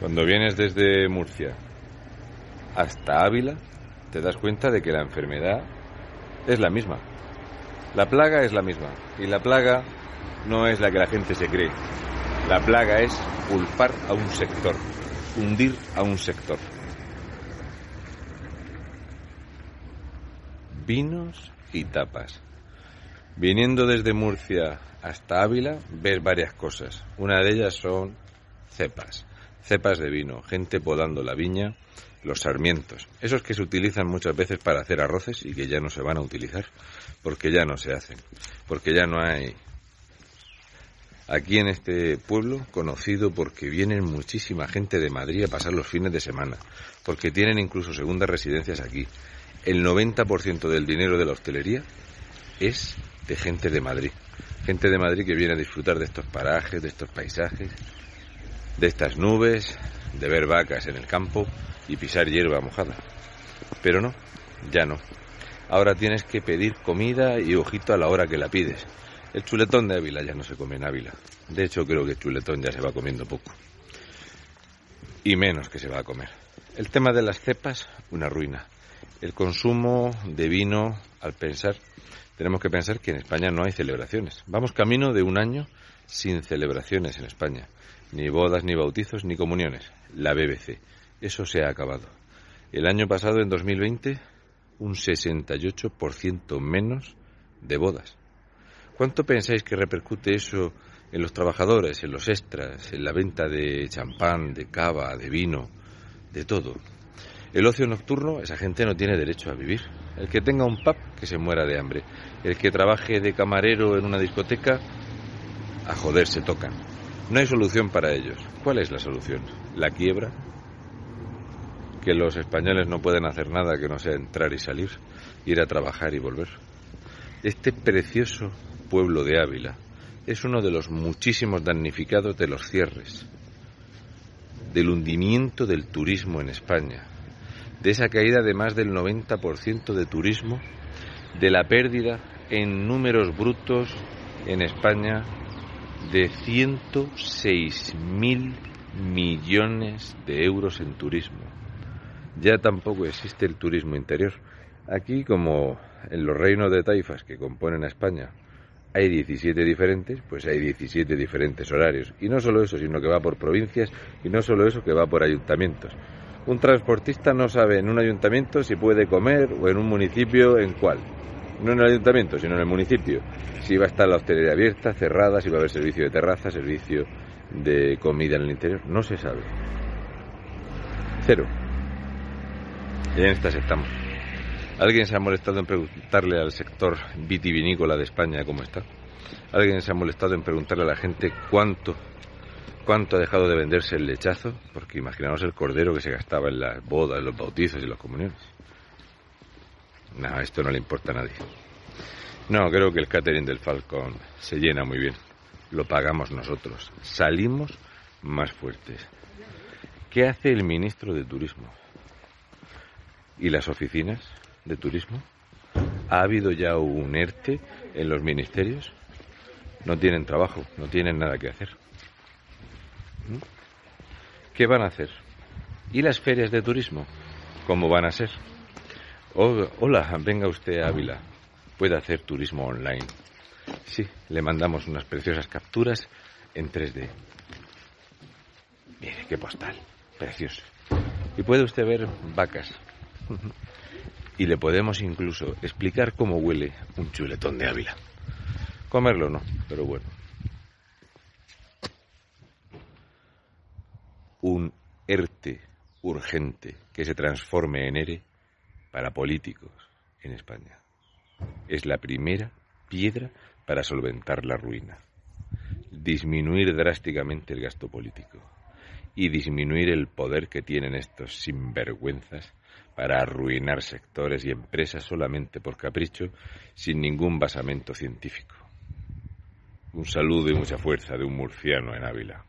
Cuando vienes desde Murcia hasta Ávila, te das cuenta de que la enfermedad es la misma. La plaga es la misma. Y la plaga no es la que la gente se cree. La plaga es culpar a un sector, hundir a un sector. Vinos y tapas. Viniendo desde Murcia hasta Ávila, ves varias cosas. Una de ellas son cepas, cepas de vino, gente podando la viña, los sarmientos, esos que se utilizan muchas veces para hacer arroces y que ya no se van a utilizar, porque ya no se hacen, porque ya no hay aquí en este pueblo, conocido porque vienen muchísima gente de Madrid a pasar los fines de semana, porque tienen incluso segundas residencias aquí. El 90% del dinero de la hostelería es de gente de Madrid. Gente de Madrid que viene a disfrutar de estos parajes, de estos paisajes, de estas nubes, de ver vacas en el campo y pisar hierba mojada. Pero no, ya no. Ahora tienes que pedir comida y ojito a la hora que la pides. El chuletón de Ávila ya no se come en Ávila. De hecho, creo que el chuletón ya se va comiendo poco. Y menos que se va a comer. El tema de las cepas, una ruina. El consumo de vino, al pensar, tenemos que pensar que en España no hay celebraciones. Vamos camino de un año sin celebraciones en España. Ni bodas, ni bautizos, ni comuniones. La BBC. Eso se ha acabado. El año pasado, en 2020, un 68% menos de bodas. ¿Cuánto pensáis que repercute eso en los trabajadores, en los extras, en la venta de champán, de cava, de vino, de todo? El ocio nocturno, esa gente no tiene derecho a vivir. El que tenga un pub, que se muera de hambre. El que trabaje de camarero en una discoteca, a joder se tocan. No hay solución para ellos. ¿Cuál es la solución? ¿La quiebra? ¿Que los españoles no pueden hacer nada que no sea entrar y salir, ir a trabajar y volver? Este precioso pueblo de Ávila es uno de los muchísimos damnificados de los cierres, del hundimiento del turismo en España, de esa caída de más del 90% de turismo, de la pérdida en números brutos en España de 106 mil millones de euros en turismo. Ya tampoco existe el turismo interior. Aquí, como en los reinos de taifas que componen a España, hay 17 diferentes, pues hay 17 diferentes horarios. Y no solo eso, sino que va por provincias y no solo eso, que va por ayuntamientos. Un transportista no sabe en un ayuntamiento si puede comer o en un municipio en cuál. No en el ayuntamiento, sino en el municipio. Si va a estar la hostelería abierta, cerrada, si va a haber servicio de terraza, servicio de comida en el interior. No se sabe. Cero. Y en estas estamos. ¿Alguien se ha molestado en preguntarle al sector vitivinícola de España cómo está? ¿Alguien se ha molestado en preguntarle a la gente cuánto, cuánto ha dejado de venderse el lechazo? Porque imaginaos el cordero que se gastaba en las bodas, en los bautizos y las comuniones. No, esto no le importa a nadie. No, creo que el catering del Falcon se llena muy bien. Lo pagamos nosotros. Salimos más fuertes. ¿Qué hace el ministro de Turismo? ¿Y las oficinas? de turismo? ¿Ha habido ya un ERTE en los ministerios? No tienen trabajo, no tienen nada que hacer. ¿Mm? ¿Qué van a hacer? ¿Y las ferias de turismo? ¿Cómo van a ser? Oh, hola, venga usted a Ávila. Puede hacer turismo online. Sí, le mandamos unas preciosas capturas en 3D. Mire, qué postal. Precioso. Y puede usted ver vacas y le podemos incluso explicar cómo huele un chuletón de Ávila. Comerlo no, pero bueno. Un ERTE urgente que se transforme en ERE para políticos en España. Es la primera piedra para solventar la ruina. Disminuir drásticamente el gasto político y disminuir el poder que tienen estos sinvergüenzas para arruinar sectores y empresas solamente por capricho, sin ningún basamento científico. Un saludo y mucha fuerza de un murciano en Ávila.